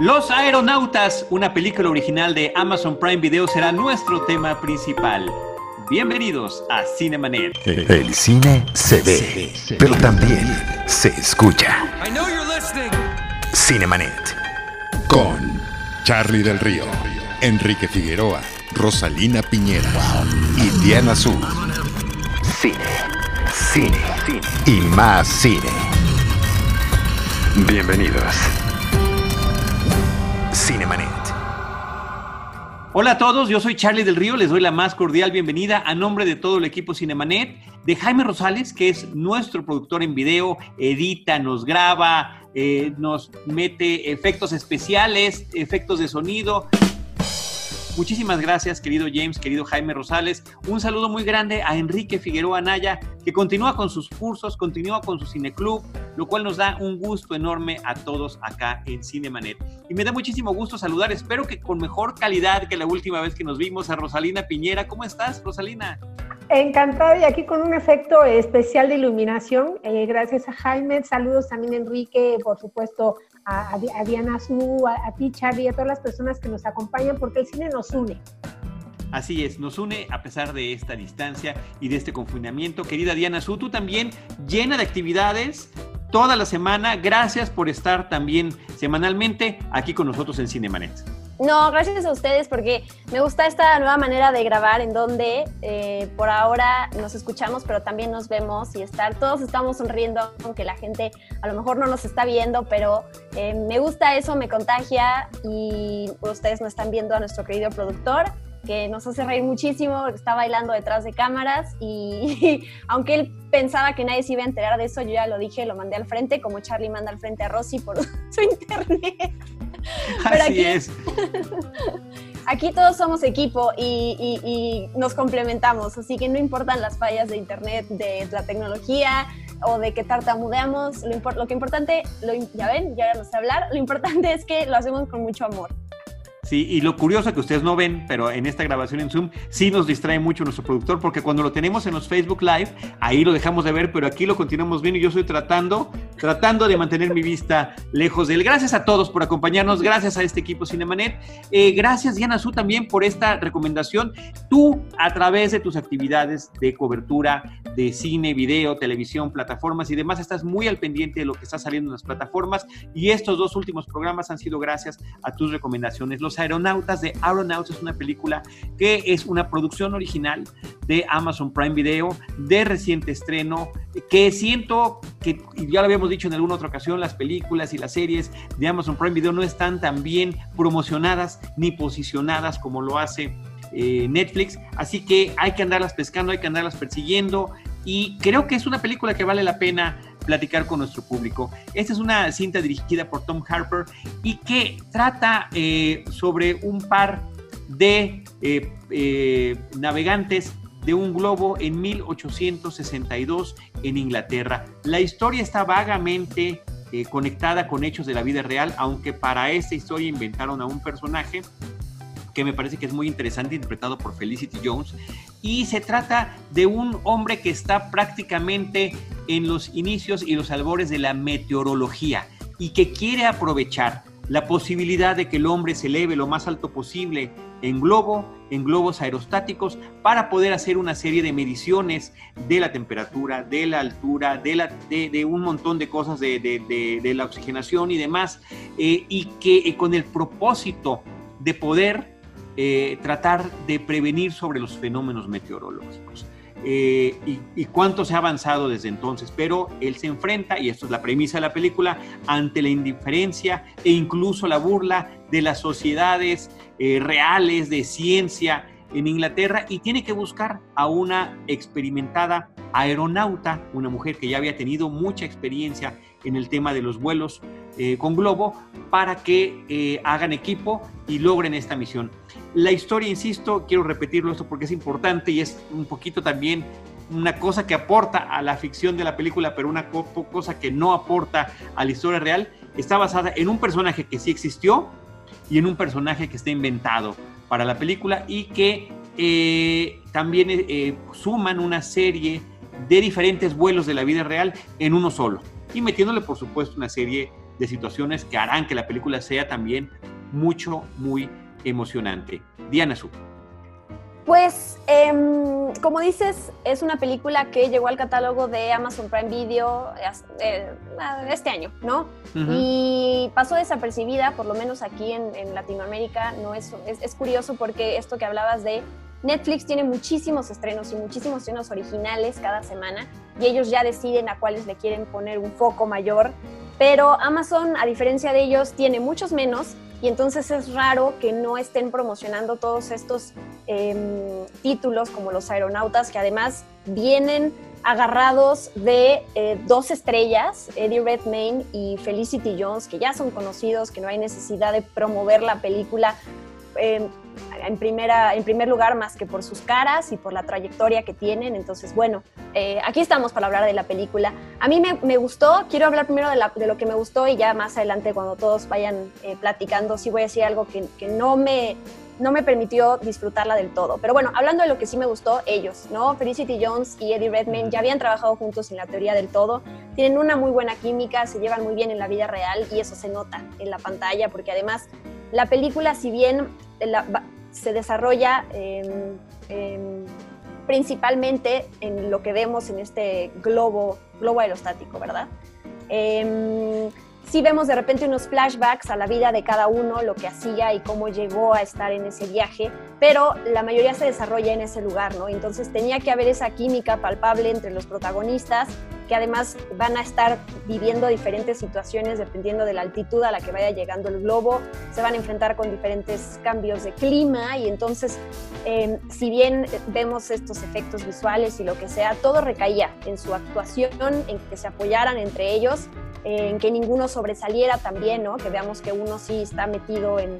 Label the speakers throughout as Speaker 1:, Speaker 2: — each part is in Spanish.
Speaker 1: Los Aeronautas, una película original de Amazon Prime Video, será nuestro tema principal. Bienvenidos a Cinemanet.
Speaker 2: El cine se ve, pero también se escucha. Cinemanet. Con Charlie del Río, Enrique Figueroa, Rosalina Piñera y Diana Azul. Cine, cine, cine y más cine. Bienvenidos. Cinemanet.
Speaker 1: Hola a todos, yo soy Charlie del Río, les doy la más cordial bienvenida a nombre de todo el equipo Cinemanet, de Jaime Rosales, que es nuestro productor en video, edita, nos graba, eh, nos mete efectos especiales, efectos de sonido, Muchísimas gracias, querido James, querido Jaime Rosales. Un saludo muy grande a Enrique Figueroa Anaya, que continúa con sus cursos, continúa con su cineclub, lo cual nos da un gusto enorme a todos acá en Cinemanet. Y me da muchísimo gusto saludar, espero que con mejor calidad que la última vez que nos vimos, a Rosalina Piñera. ¿Cómo estás, Rosalina?
Speaker 3: Encantada y aquí con un efecto especial de iluminación. Eh, gracias a Jaime. Saludos también Enrique, por supuesto a, Diana Su, a, a ti Charlie, a todas las personas que nos acompañan porque el cine nos une.
Speaker 1: Así es, nos une a pesar de esta distancia y de este confinamiento. Querida Diana Su, tú también llena de actividades toda la semana. Gracias por estar también semanalmente aquí con nosotros en Cinemanet.
Speaker 4: No, gracias a ustedes porque me gusta esta nueva manera de grabar en donde eh, por ahora nos escuchamos, pero también nos vemos y estar, todos estamos sonriendo, aunque la gente a lo mejor no nos está viendo, pero eh, me gusta eso, me contagia y ustedes no están viendo a nuestro querido productor que nos hace reír muchísimo, está bailando detrás de cámaras y aunque él pensaba que nadie se iba a enterar de eso, yo ya lo dije, lo mandé al frente, como Charlie manda al frente a Rosy por su internet.
Speaker 1: Así aquí, es.
Speaker 4: Aquí todos somos equipo y, nos complementamos, así que no importan las fallas de internet, de la tecnología o de que tartamudeamos, lo, lo que importante, lo, ya ven, ya no sé hablar, lo importante es que lo hacemos con mucho amor.
Speaker 1: Sí, y lo curioso que ustedes no ven, pero en esta grabación en Zoom sí nos distrae mucho nuestro productor, porque cuando lo tenemos en los Facebook Live, ahí lo dejamos de ver, pero aquí lo continuamos viendo y yo estoy tratando, tratando de mantener mi vista lejos de él. Gracias a todos por acompañarnos, gracias a este equipo Cinemanet, eh, gracias Diana Su también por esta recomendación. Tú, a través de tus actividades de cobertura de cine, video, televisión, plataformas y demás, estás muy al pendiente de lo que está saliendo en las plataformas y estos dos últimos programas han sido gracias a tus recomendaciones. Los Aeronautas de Aeronauts es una película que es una producción original de Amazon Prime Video, de reciente estreno, que siento que, ya lo habíamos dicho en alguna otra ocasión, las películas y las series de Amazon Prime Video no están tan bien promocionadas ni posicionadas como lo hace eh, Netflix, así que hay que andarlas pescando, hay que andarlas persiguiendo y creo que es una película que vale la pena platicar con nuestro público. Esta es una cinta dirigida por Tom Harper y que trata eh, sobre un par de eh, eh, navegantes de un globo en 1862 en Inglaterra. La historia está vagamente conectada con hechos de la vida real, aunque para esta historia inventaron a un personaje que me parece que es muy interesante, interpretado por Felicity Jones. Y se trata de un hombre que está prácticamente en los inicios y los albores de la meteorología y que quiere aprovechar la posibilidad de que el hombre se eleve lo más alto posible en globo, en globos aerostáticos, para poder hacer una serie de mediciones de la temperatura, de la altura, de, la, de, un montón de cosas de, la oxigenación y demás, eh, y que eh, con el propósito de poder eh, tratar de prevenir sobre los fenómenos meteorológicos. Eh, y, cuánto se ha avanzado desde entonces, pero él se enfrenta, y esto es la premisa de la película, ante la indiferencia e incluso la burla de las sociedades eh, reales de ciencia en Inglaterra y tiene que buscar a una experimentada aeronauta, una mujer que ya había tenido mucha experiencia en el tema de los vuelos con globo, para que hagan equipo y logren esta misión. La historia, insisto, quiero repetirlo esto porque es importante y es un poquito también una cosa que aporta a la ficción de la película, pero una cosa que no aporta a la historia real, está basada en un personaje que sí existió y en un personaje que está inventado para la película y que eh, también eh, suman una serie de diferentes vuelos de la vida real en uno solo y metiéndole por supuesto una serie de situaciones que harán que la película sea también mucho, muy emocionante. Diana Su.
Speaker 4: Pues, em, como dices, es una película que llegó al catálogo de Amazon Prime Video eh, este año, ¿no? Y pasó desapercibida, por lo menos aquí en, Latinoamérica. No es, es, curioso porque esto que hablabas de Netflix tiene muchísimos estrenos y muchísimos estrenos originales cada semana y ellos ya deciden a cuáles le quieren poner un foco mayor. Pero Amazon, a diferencia de ellos, tiene muchos menos y entonces es raro que no estén promocionando todos estos em, títulos como los aeronautas, que además vienen agarrados de eh, dos estrellas, Eddie Redmayne y Felicity Jones, que ya son conocidos, que no hay necesidad de promover la película em, en, primera, en primer lugar más que por sus caras y por la trayectoria que tienen. Entonces, bueno, eh, aquí estamos para hablar de la película. A mí me, gustó, quiero hablar primero de, lo que me gustó y ya más adelante cuando todos vayan eh, platicando, sí voy a decir algo que, no me no me permitió disfrutarla del todo. Pero bueno, hablando de lo que sí me gustó, ellos, ¿no? Felicity Jones y Eddie Redmayne ya habían trabajado juntos en la teoría del todo, tienen una muy buena química, se llevan muy bien en la vida real y eso se nota en la pantalla, porque además la película, si bien se desarrolla principalmente en lo que vemos en este globo, globo aerostático, ¿verdad? Em, sí vemos de repente unos flashbacks a la vida de cada uno, lo que hacía y cómo llegó a estar en ese viaje, pero la mayoría se desarrolla en ese lugar, ¿no? Entonces tenía que haber esa química palpable entre los protagonistas que además van a estar viviendo diferentes situaciones dependiendo de la altitud a la que vaya llegando el globo, se van a enfrentar con diferentes cambios de clima y entonces, em, si bien vemos estos efectos visuales y lo que sea, todo recaía en su actuación, en que se apoyaran entre ellos, en que ninguno sobresaliera también, ¿no? Que veamos que uno sí está metido en,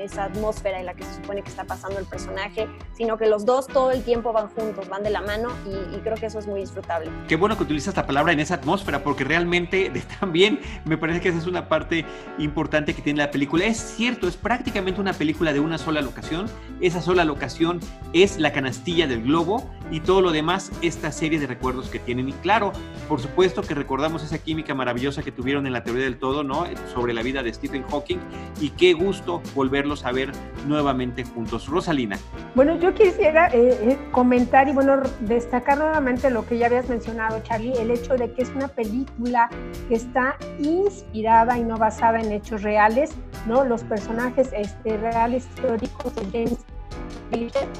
Speaker 4: esa atmósfera en la que se supone que está pasando el personaje, sino que los dos todo el tiempo van juntos, van de la mano y, y creo que eso es muy disfrutable.
Speaker 1: Qué bueno que utilizas palabra en esa atmósfera, porque realmente también me parece que esa es una parte importante que tiene la película. Es cierto, es prácticamente una película de una sola locación. Esa sola locación es la canastilla del globo y todo lo demás, esta serie de recuerdos que tienen. Y claro, por supuesto que recordamos esa química maravillosa que tuvieron en la teoría del todo, ¿no? Sobre la vida de Stephen Hawking y qué gusto volverlos a ver nuevamente juntos. Rosalina.
Speaker 3: Bueno, yo quisiera eh, eh, comentar y bueno, destacar nuevamente lo que ya habías mencionado, Charlie, el hecho de que es una película que está inspirada y no basada en hechos reales, ¿no? Los personajes este, reales históricos de James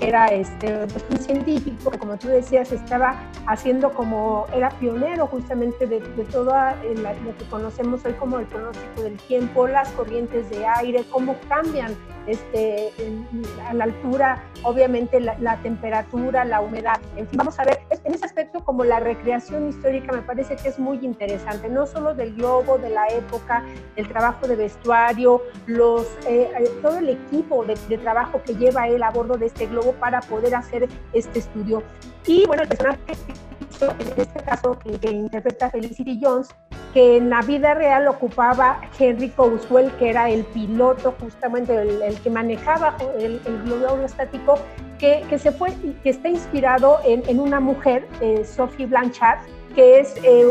Speaker 3: era este, un científico que, como tú decías, estaba haciendo como, era pionero justamente de, todo lo que conocemos hoy como el pronóstico del tiempo, las corrientes de aire, cómo cambian este, a la altura, obviamente la, temperatura, la humedad. En fin, vamos a ver, en ese aspecto como la recreación histórica me parece que es muy interesante, no solo del globo, de la época, el trabajo de vestuario, los, eh, eh, todo el equipo de trabajo que lleva él a bordo de este globo para poder hacer este estudio. Y bueno, el personaje en este caso que, interpreta Felicity Jones, que en la vida real ocupaba Henry Cowswell, que era el piloto, justamente el, que manejaba el, globo aerostático, que, que, se fue, que está inspirado en, en una mujer, eh, Sophie Blanchard, que es eh,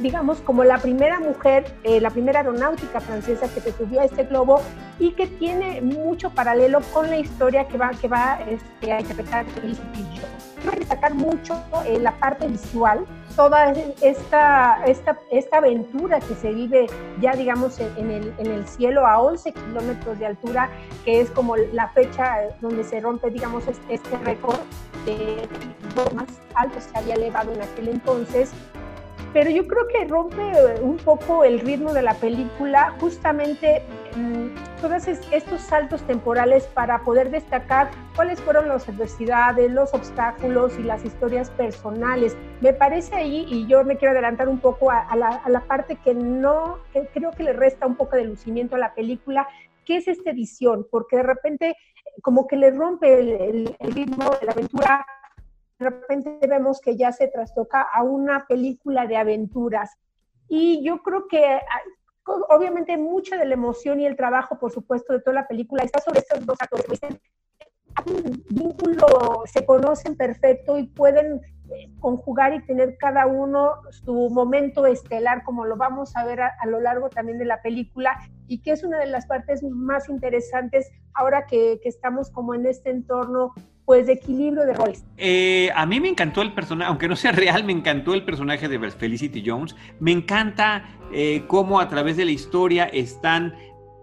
Speaker 3: digamos, como la primera mujer, eh, la primera aeronáutica francesa que se subió a este globo y que tiene mucho paralelo con la historia que va, que va este, a interpretar Felicity Jones. Quiero destacar mucho eh, la parte visual, toda esta, esta, esta aventura que se vive ya, digamos, en, el, en el cielo a 11 kilómetros de altura, que es como la fecha donde se rompe, digamos, este, este récord de más alto se había elevado en aquel entonces pero yo creo que rompe eh, un poco el ritmo de la película, justamente mm, todos estos saltos temporales para poder destacar cuáles fueron las adversidades, los obstáculos y las historias personales. Me parece ahí, y yo me quiero adelantar un poco a, la, parte que no, creo que le resta un poco de lucimiento a la película, que es esta edición, porque de repente como que le rompe el ritmo de la aventura repente vemos que ya se trastoca a una película de aventuras. Y yo creo que obviamente mucha de la emoción y el trabajo, por supuesto, de toda la película está sobre estos dos actores. un vínculo, se conocen perfecto y pueden conjugar y tener cada uno su momento estelar, como lo vamos a ver a, lo largo también de la película, y que es una de las partes más interesantes ahora que, estamos como en este entorno pues de equilibrio de roles.
Speaker 1: Eh, a mí me encantó el personaje, aunque no sea real, me encantó el personaje de Felicity Jones. Me encanta eh, cómo a través de la historia están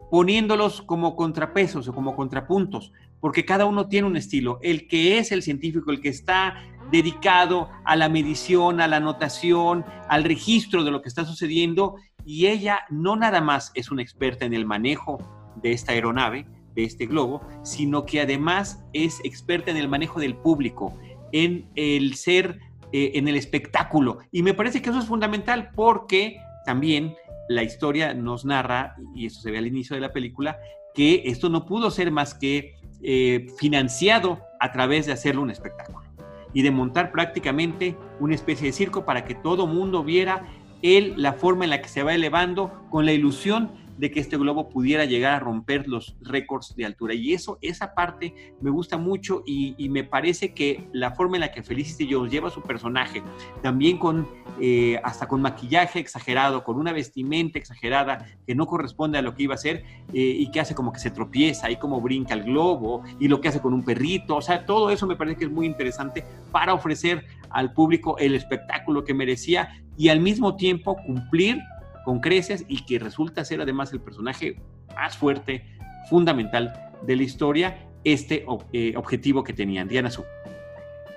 Speaker 1: poniéndolos como contrapesos o como contrapuntos, porque cada uno tiene un estilo. El que es el científico, el que está dedicado a la medición, a la anotación, al registro de lo que está sucediendo, y ella no nada más es una experta en el manejo de esta aeronave, de este globo, sino que además es experta en el manejo del público, en el ser, eh, en el espectáculo. Y me parece que eso es fundamental porque también la historia nos narra, y eso se ve al inicio de la película, que esto no pudo ser más que eh, financiado a través de hacerlo un espectáculo y de montar prácticamente una especie de circo para que todo mundo viera él la forma en la que se va elevando con la ilusión de que este globo pudiera llegar a romper los récords de altura. Y eso, esa parte me gusta mucho y, me parece que la forma en la que Felicity Jones lleva su personaje, también con, eh, hasta con maquillaje exagerado, con una vestimenta exagerada que no corresponde a lo que iba a ser eh, y que hace como que se tropieza y como brinca el globo y lo que hace con un perrito, o sea, todo eso me parece que es muy interesante para ofrecer al público el espectáculo que merecía y al mismo tiempo cumplir con creces y que resulta ser además el personaje más fuerte, fundamental de la historia, este eh, objetivo que tenían. Diana Su.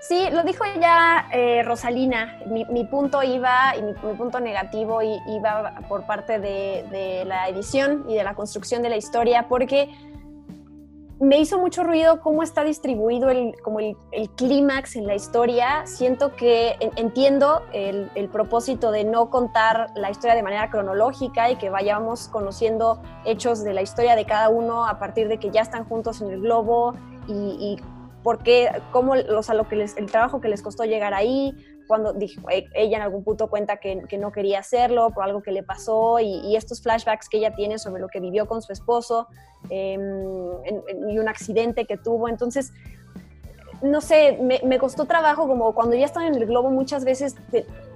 Speaker 4: Sí, lo dijo ya eh, Rosalina. Mi, punto iba, y mi, punto negativo iba por parte de, de, la edición y de la construcción de la historia, porque me hizo mucho ruido cómo está distribuido el, como el, clímax en la historia. Siento que entiendo el, propósito de no contar la historia de manera cronológica y que vayamos conociendo hechos de la historia de cada uno a partir de que ya están juntos en el globo y, y por qué, cómo, o sea, lo que les, el trabajo que les costó llegar ahí, cuando dijo, eh, ella en algún punto cuenta que, que, no quería hacerlo por algo que le pasó y, estos flashbacks que ella tiene sobre lo que vivió con su esposo em, y un accidente que tuvo. Entonces, no sé, me, me, costó trabajo como cuando ya estaba en el globo muchas veces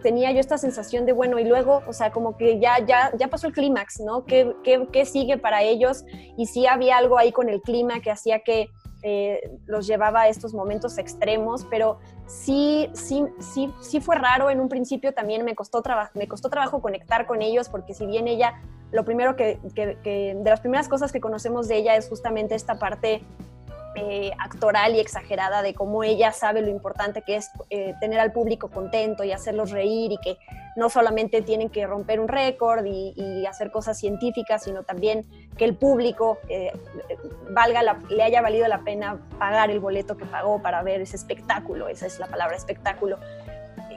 Speaker 4: tenía yo esta sensación de, bueno, y luego, o sea, como que ya, ya, ya pasó el clímax, ¿no? ¿Qué, ¿Qué, qué, sigue para ellos? Y si había algo ahí con el clima que hacía que eh, los llevaba a estos momentos extremos, pero sí, sí, sí, sí fue raro. En un principio, también me costó, me costó trabajo conectar con ellos, porque si bien ella, lo primero que, que, de las primeras cosas que conocemos de ella es justamente esta parte eh, actoral y exagerada de cómo ella sabe lo importante que es eh, tener al público contento y hacerlos reír y que no solamente tienen que romper un récord y, hacer cosas científicas, sino también que el público eh, valga le haya valido la pena pagar el boleto que pagó para ver ese espectáculo, esa es la palabra espectáculo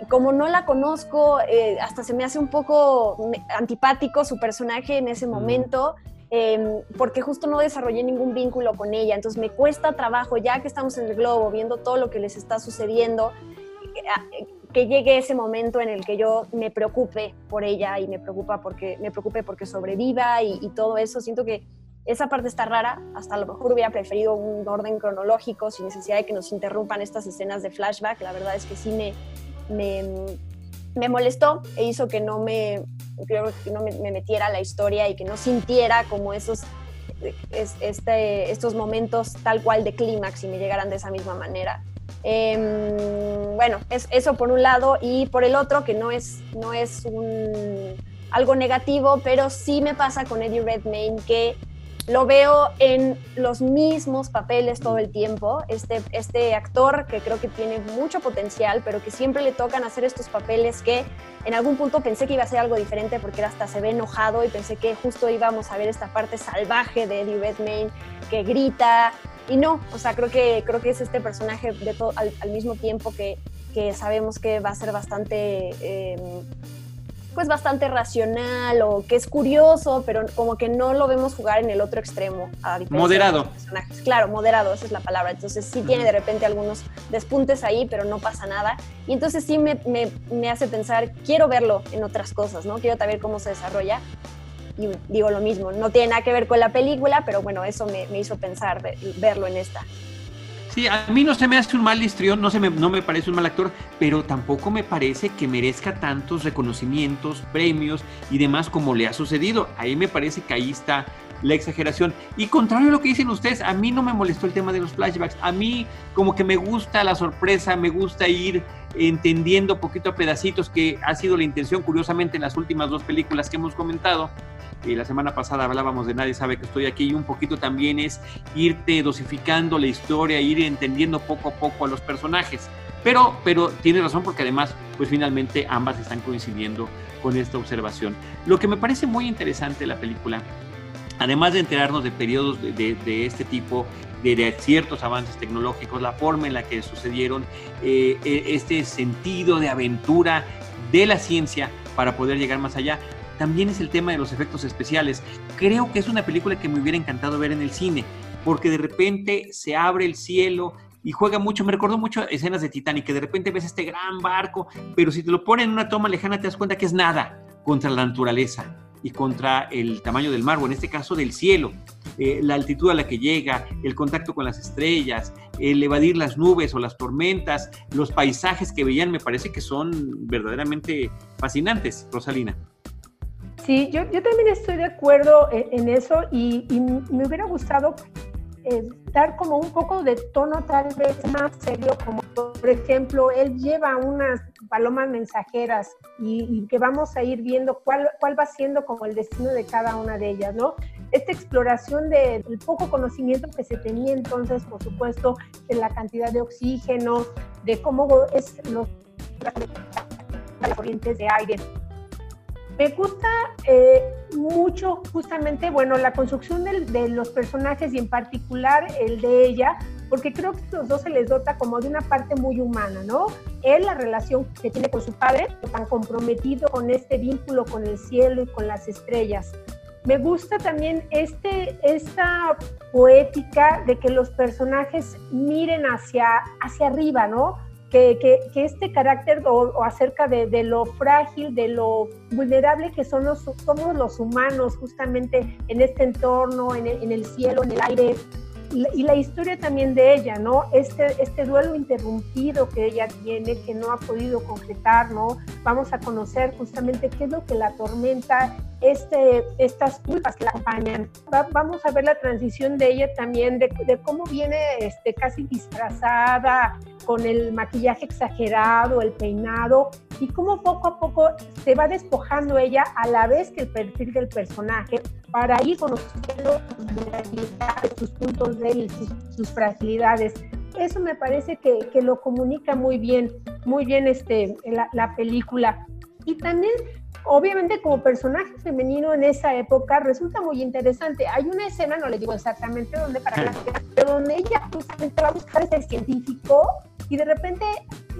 Speaker 4: como no la conozco, hasta se me hace un poco antipático su personaje en ese momento. Em, porque justo no desarrollé ningún vínculo con ella. Entonces me cuesta trabajo, ya que estamos en el globo, viendo todo lo que les está sucediendo, eh, que llegue ese momento en el que yo me preocupe por ella y me preocupa porque me preocupe porque sobreviva y, todo eso. Siento que esa parte está rara. Hasta a lo mejor hubiera preferido un orden cronológico sin necesidad de que nos interrumpan estas escenas de flashback. La verdad es que sí me, me, molestó e hizo que no me, creo que no me, metiera la historia y que no sintiera como esos este, estos momentos tal cual de clímax y me llegaran de esa misma manera. Em, bueno, es, eso por un lado y por el otro que no es, no es algo negativo, pero sí me pasa con Eddie Redmayne que lo veo en los mismos papeles todo el tiempo. Este, este actor que creo que tiene mucho potencial, pero que siempre le tocan hacer estos papeles que en algún punto pensé que iba a ser algo diferente porque hasta se ve enojado y pensé que justo íbamos a ver esta parte salvaje de Eddie Redmayne que grita. Y no, o sea, creo que, creo que es este personaje de todo, al, mismo tiempo que, que sabemos que va a ser bastante... Eh, pues bastante racional o que es curioso, pero como que no lo vemos jugar en el otro extremo.
Speaker 1: moderado.
Speaker 4: Claro, moderado, esa es la palabra. Entonces sí tiene de repente algunos despuntes ahí, pero no pasa nada. Y entonces sí me, me, me hace pensar, quiero verlo en otras cosas, ¿no? Quiero saber cómo se desarrolla. Y digo lo mismo, no tiene nada que ver con la película, pero bueno, eso me, me hizo pensar verlo en esta.
Speaker 1: Sí, a mí no se me hace un mal histrión, no, se me, no me parece un mal actor, pero tampoco me parece que merezca tantos reconocimientos, premios y demás como le ha sucedido. Ahí me parece que ahí está la exageración. Y contrario a lo que dicen ustedes, a mí no me molestó el tema de los flashbacks. A mí como que me gusta la sorpresa, me gusta ir entendiendo poquito a pedacitos, que ha sido la intención, curiosamente, en las últimas dos películas que hemos comentado. Y la semana pasada hablábamos de Nadie sabe que estoy aquí y un poquito también es irte dosificando la historia, ir entendiendo poco a poco a los personajes. Pero, pero tiene razón porque además, pues finalmente ambas están coincidiendo con esta observación. Lo que me parece muy interesante de la película además de enterarnos de periodos de, este tipo, de, ciertos avances tecnológicos, la forma en la que sucedieron, eh, eh, este sentido de aventura de la ciencia para poder llegar más allá, también es el tema de los efectos especiales. Creo que es una película que me hubiera encantado ver en el cine, porque de repente se abre el cielo, y juega mucho, me recordó mucho escenas de Titanic, que de repente ves este gran barco, pero si te lo ponen en una toma lejana te das cuenta que es nada contra la naturaleza y contra el tamaño del mar, o en este caso del cielo, eh, la altitud a la que llega, el contacto con las estrellas, el evadir las nubes o las tormentas, los paisajes que veían, me parece que son verdaderamente fascinantes, Rosalina.
Speaker 3: Sí, yo, yo también estoy de acuerdo en, eso y, me hubiera gustado eh, dar como un poco de tono tal vez más serio, como por ejemplo, él lleva unas palomas mensajeras y, que vamos a ir viendo cuál, cuál va siendo como el destino de cada una de ellas, ¿no? Esta exploración del poco conocimiento que se tenía entonces, por supuesto, de la cantidad de oxígeno, de cómo es los corrientes de aire, me gusta eh, mucho justamente, bueno, la construcción de, los personajes y en particular el de ella, porque creo que los dos se les dota como de una parte muy humana, ¿no? Él, la relación que tiene con su padre, tan comprometido con este vínculo con el cielo y con las estrellas. Me gusta también este, esta poética de que los personajes miren hacia, hacia arriba, ¿no? Que, este carácter o, acerca de, lo frágil, de lo vulnerable que son los, somos los humanos justamente en este entorno, en en el cielo, en el aire, y la historia también de ella, ¿no? Este, este duelo interrumpido que ella tiene, que no ha podido concretar, ¿no? Vamos a conocer justamente qué es lo que la atormenta, este, estas culpas que la acompañan. vamos a ver la transición de ella también, de, de, cómo viene este, casi disfrazada, con el maquillaje exagerado, el peinado, y cómo poco a poco se va despojando ella a la vez que el perfil del personaje para ir conociendo sus puntos débiles, sus, fragilidades. Eso me parece que, que, lo comunica muy bien, muy bien este, la, la película. Y también obviamente como personaje femenino en esa época resulta muy interesante. Hay una escena, no le digo exactamente dónde para la pero donde ella justamente va a buscar ese científico y de repente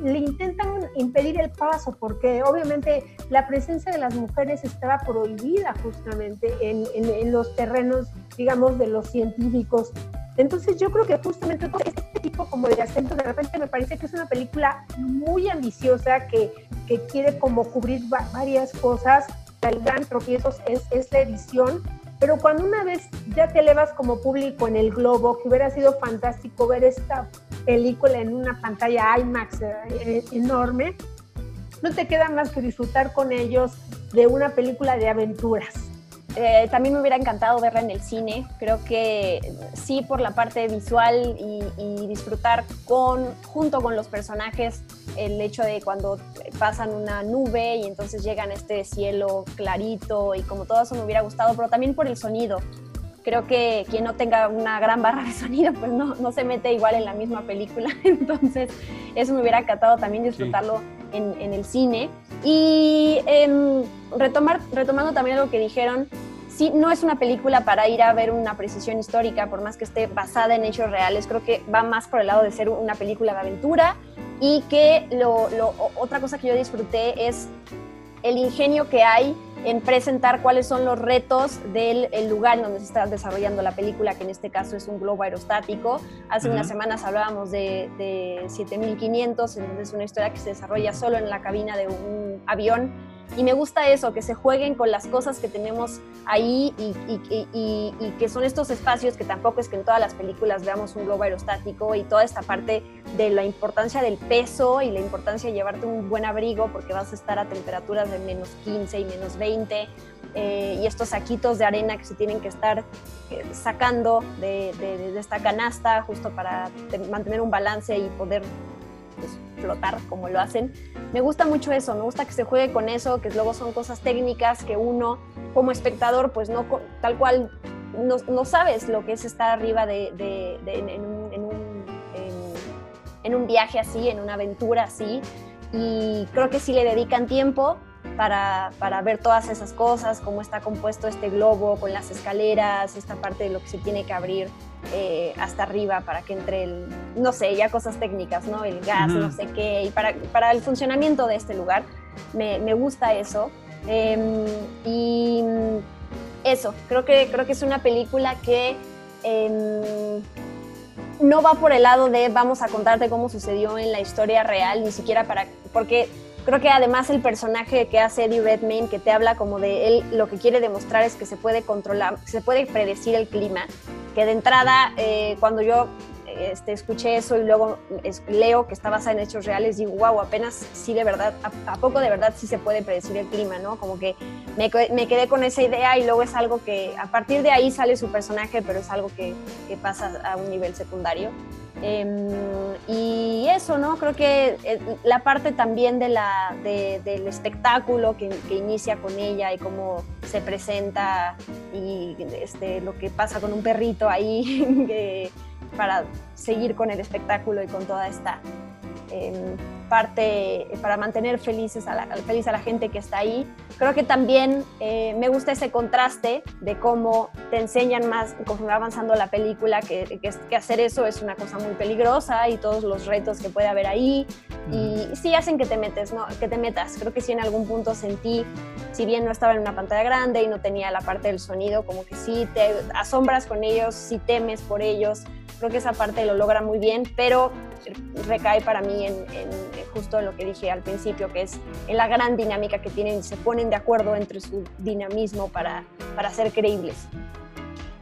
Speaker 3: le intentan impedir el paso porque obviamente la presencia de las mujeres estaba prohibida justamente en, en, los terrenos, digamos, de los científicos. Entonces yo creo que justamente este tipo como de acento de repente me parece que es una película muy ambiciosa que, que quiere como cubrir varias cosas. El gran tropiezo es, es la edición, pero cuando una vez ya te elevas como público en el globo, que hubiera sido fantástico ver esta película en una pantalla IMAX eh, enorme, no te queda más que disfrutar con ellos de una película de aventuras.
Speaker 4: Eh, también me hubiera encantado verla en el cine. Creo que sí por la parte visual y, disfrutar con, junto con los personajes el hecho de cuando pasan una nube y entonces llegan a este cielo clarito y como todo eso me hubiera gustado, pero también por el sonido creo que quien no tenga una gran barra de sonido, pues no, no se mete igual en la misma película. Entonces, eso me hubiera encantado también disfrutarlo en, en, el cine. Y em, retomar, retomando también lo que dijeron, sí, no es una película para ir a ver una precisión histórica, por más que esté basada en hechos reales. Creo que va más por el lado de ser una película de aventura y que lo, lo, otra cosa que yo disfruté es el ingenio que hay en presentar cuáles son los retos del lugar en donde se está desarrollando la película, que en este caso es un globo aerostático. Hace unas semanas hablábamos de, de 7500, en donde es una historia que se desarrolla solo en la cabina de un avión Y me gusta eso, que se jueguen con las cosas que tenemos ahí y, que son estos espacios que tampoco es que en todas las películas veamos un globo aerostático y toda esta parte de la importancia del peso y la importancia de llevarte un buen abrigo porque vas a estar a temperaturas de menos 15 y menos 20 eh, y estos saquitos de arena que se tienen que estar eh, sacando de, esta canasta justo para mantener un balance y poder pues, flotar como lo hacen. Me gusta mucho eso, me gusta que se juegue con eso, que luego son cosas técnicas que uno como espectador pues no tal cual no, no sabes lo que es estar arriba de, en, un, en, un, en, un, viaje así, en una aventura así. Y creo que si le dedican tiempo, para, para, ver todas esas cosas, cómo está compuesto este globo con las escaleras, esta parte de lo que se tiene que abrir eh, hasta arriba para que entre el, no sé, ya cosas técnicas, ¿no? El gas, no sé qué, y para, para, el funcionamiento de este lugar, me, me gusta eso. Em, y eso, creo que, creo que es una película que... Em, no va por el lado de vamos a contarte cómo sucedió en la historia real, ni siquiera para, porque Creo que además el personaje que hace Eddie Redmayne, que te habla como de él, lo que quiere demostrar es que se puede controlar, se puede predecir el clima, que de entrada, eh, cuando yo este, escuché eso y luego leo que está basada en hechos reales, digo, wow, apenas sí de verdad, a, poco de verdad sí se puede predecir el clima, ¿no? Como que me, me, quedé con esa idea y luego es algo que a partir de ahí sale su personaje, pero es algo que, que pasa a un nivel secundario. Em, y eso, ¿no? Creo que eh, la parte también del espectáculo que, inicia con ella y cómo se presenta y este, lo que pasa con un perrito ahí para seguir con el espectáculo y con toda esta em, parte para mantener felices a la, feliz a la gente que está ahí. Creo que también eh, me gusta ese contraste de cómo te enseñan más conforme va avanzando la película que, que, hacer eso es una cosa muy peligrosa y todos los retos que puede haber ahí y sí hacen que te metes, ¿no? que te metas. Creo que sí en algún punto sentí, si bien no estaba en una pantalla grande y no tenía la parte del sonido, como que sí te asombras con ellos, sí temes por ellos. Creo que esa parte lo logra muy bien, pero recae para mí en, justo lo que dije al principio, que es en la gran dinámica que tienen se ponen de acuerdo entre su dinamismo para, para ser creíbles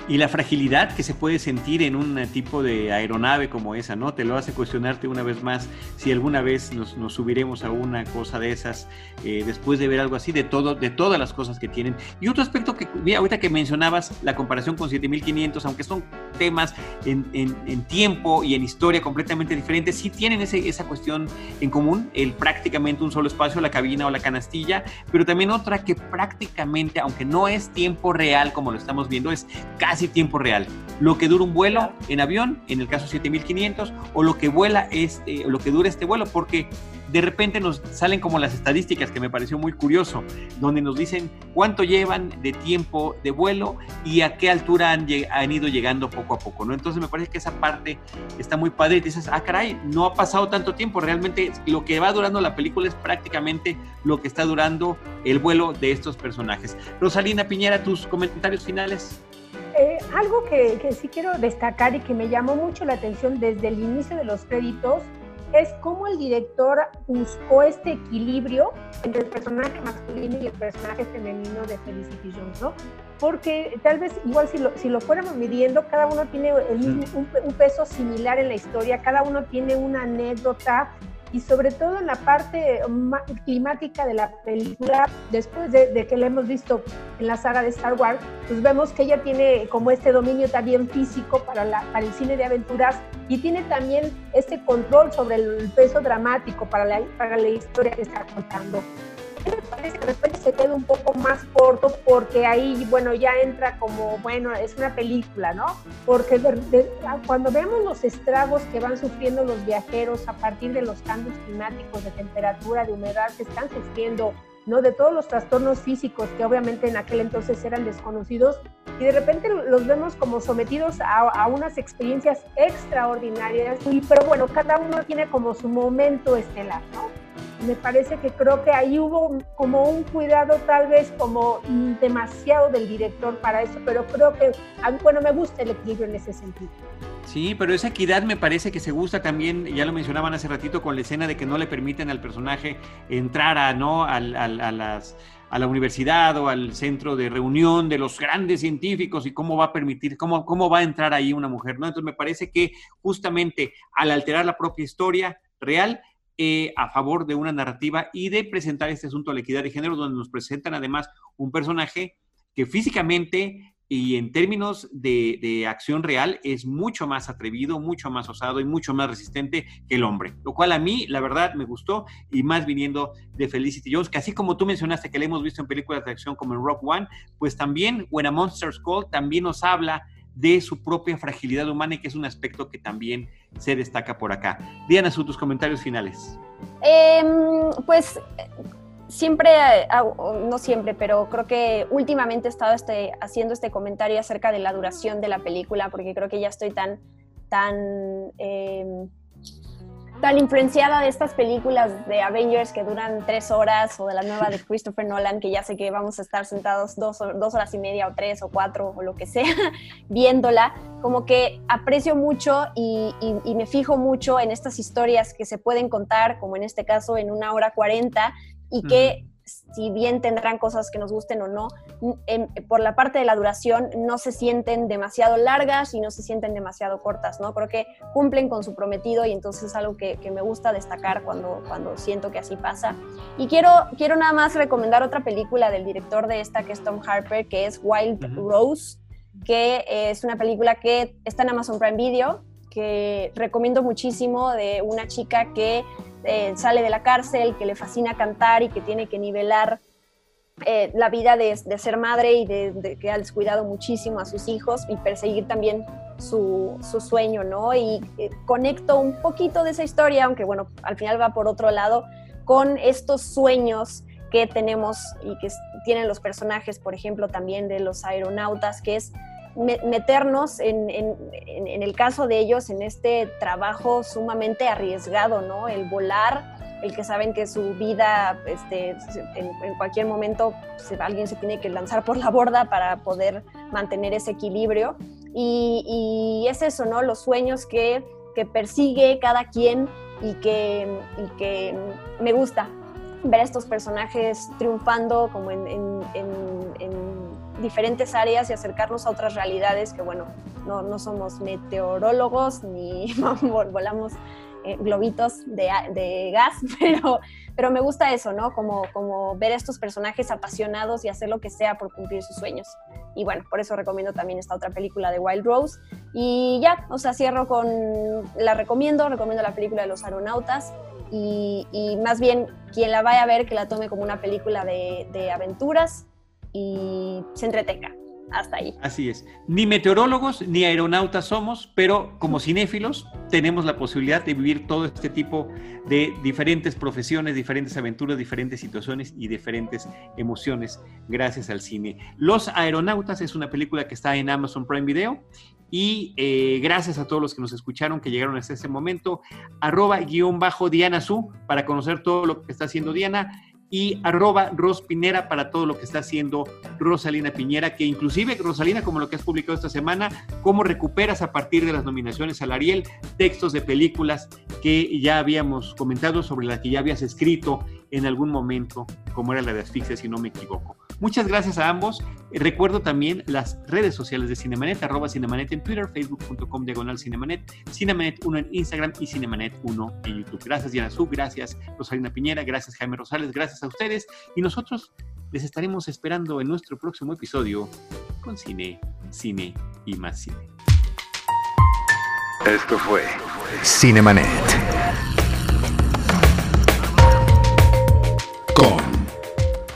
Speaker 1: y la fragilidad que se puede sentir en un tipo de aeronave como esa, ¿no? Te lo hace cuestionarte una vez más si alguna vez nos, subiremos a una cosa de esas eh, después de ver algo así, de todo, de todas las cosas que tienen. Y otro aspecto que, mira, ahorita que mencionabas la comparación con 7500, aunque son temas en, tiempo y en historia completamente diferentes, sí tienen ese, esa cuestión en común, el prácticamente un solo espacio, la cabina o la canastilla, pero también otra que prácticamente, aunque no es tiempo real como lo estamos viendo, es casi casi tiempo real. Lo que dura un vuelo en avión, en el caso 7500, o lo que vuela este, o lo que dura este vuelo, porque de repente nos salen como las estadísticas que me pareció muy curioso, donde nos dicen cuánto llevan de tiempo de vuelo y a qué altura han, han ido llegando poco a poco, ¿no? Entonces me parece que esa parte está muy padre y dices, ah, caray, no ha pasado tanto tiempo, realmente lo que va durando la película es prácticamente lo que está durando el vuelo de estos personajes. Rosalina Piñera, tus comentarios finales.
Speaker 3: Eh, algo que, sí quiero destacar y que me llamó mucho la atención desde el inicio de los créditos es cómo el director buscó este equilibrio entre el personaje masculino y el personaje femenino de Felicity Jones, ¿no? Porque tal vez, igual si lo, si lo fuéramos midiendo, cada uno tiene un, un, peso similar en la historia, cada uno tiene una anécdota y sobre todo en la parte climática de la película, después de, que la hemos visto en la saga de Star Wars, pues vemos que ella tiene como este dominio también físico para, la, para el cine de aventuras y tiene también este control sobre el peso dramático para la, para la historia que está contando que después se queda un poco más corto porque ahí, bueno, ya entra como, bueno, es una película, ¿no? Porque cuando vemos los estragos que van sufriendo los viajeros a partir de los cambios climáticos de temperatura, de humedad que están sufriendo, ¿no? De todos los trastornos físicos que obviamente en aquel entonces eran desconocidos y de repente los vemos como sometidos a, a unas experiencias extraordinarias, y, pero bueno, cada uno tiene como su momento estelar, ¿no? Me parece que creo que ahí hubo como un cuidado tal vez como demasiado del director para eso, pero creo que, bueno, me gusta el equilibrio en ese sentido.
Speaker 1: Sí, pero esa equidad me parece que se gusta también, ya lo mencionaban hace ratito, con la escena de que no le permiten al personaje entrar a, ¿no? a, a la universidad o al centro de reunión de los grandes científicos y cómo va a permitir, cómo, cómo va a entrar ahí una mujer, ¿no? Entonces me parece que justamente al alterar la propia historia real, eh, a favor de una narrativa y de presentar este asunto de la equidad de género, donde nos presentan además un personaje que físicamente y en términos de, acción real es mucho más atrevido, mucho más osado y mucho más resistente que el hombre, lo cual a mí la verdad me gustó y más viniendo de Felicity Jones, que así como tú mencionaste que le hemos visto en películas de acción como en Rock One, pues también When a Monster's Call también nos habla de su propia fragilidad humana y que es un aspecto que también se destaca por acá. Diana, tus comentarios finales.
Speaker 4: Em, pues siempre, eh, no siempre, pero creo que últimamente he estado este, haciendo este comentario acerca de la duración de la película, porque creo que ya estoy tan, tan, em, tan influenciada de estas películas de Avengers que duran tres horas, o de la nueva de Christopher Nolan, que ya sé que vamos a estar sentados dos, dos horas y media, o tres, o cuatro, o lo que sea, viéndola, como que aprecio mucho y, y me fijo mucho en estas historias que se pueden contar, como en este caso en una hora cuarenta, y que si bien tendrán cosas que nos gusten o no, por la parte de la duración no se sienten demasiado largas y no se sienten demasiado cortas, ¿no? Creo que cumplen con su prometido y entonces es algo que, me gusta destacar cuando, cuando siento que así pasa. Y quiero, quiero nada más recomendar otra película del director de esta, que es Tom Harper, que es Wild Rose, que es una película que está en Amazon Prime Video, que recomiendo muchísimo de una chica que eh, sale de la cárcel, que le fascina cantar y que tiene que nivelar eh, la vida de, ser madre y de, que ha descuidado muchísimo a sus hijos y perseguir también su, sueño, ¿no? Y eh, conecto un poquito de esa historia, aunque bueno, al final va por otro lado, con estos sueños que tenemos y que tienen los personajes, por ejemplo, también de los aeronautas, que es meternos en, el caso de ellos en este trabajo sumamente arriesgado, ¿no? El volar, el que saben que su vida, este, en, cualquier momento alguien se tiene que lanzar por la borda para poder mantener ese equilibrio. Y, es eso, ¿no? Los sueños que, persigue cada quien y que, y que me gusta ver a estos personajes triunfando como en diferentes áreas y acercarnos a otras realidades que, bueno, no, no somos meteorólogos ni volamos eh, globitos de, de, gas, pero, pero me gusta eso, ¿no? Como, como ver a estos personajes apasionados y hacer lo que sea por cumplir sus sueños. Y bueno, por eso recomiendo también esta otra película de Wild Rose. Y ya, o sea, cierro con, la recomiendo, recomiendo la película de los aeronautas. Y, y más bien, quien la vaya a ver, que la tome como una película de, de aventuras, y se entretenga. Hasta ahí.
Speaker 1: Así es. Ni meteorólogos ni aeronautas somos, pero como cinéfilos tenemos la posibilidad de vivir todo este tipo de diferentes profesiones, diferentes aventuras, diferentes situaciones y diferentes emociones gracias al cine. Los Aeronautas es una película que está en Amazon Prime Video y eh, gracias a todos los que nos escucharon, que llegaron hasta este momento, arroba guion bajo Diana Su para conocer todo lo que está haciendo Diana y arroba Rospinera para todo lo que está haciendo Rosalina Piñera, que inclusive, Rosalina, como lo que has publicado esta semana, cómo recuperas a partir de las nominaciones al Ariel textos de películas que ya habíamos comentado, sobre las que ya habías escrito en algún momento, como era la de Asfixia, si no me equivoco. Muchas gracias a ambos. Recuerdo también las redes sociales de Cinemanet, arroba Cinemanet en Twitter, facebook.com diagonal Cinemanet, Cinemanet 1 en Instagram y Cinemanet 1 en YouTube. Gracias Diana Sub, gracias Rosalina Piñera, gracias Jaime Rosales, gracias a ustedes y nosotros les estaremos esperando en nuestro próximo episodio con cine, cine y más cine.
Speaker 2: Esto fue Cinemanet.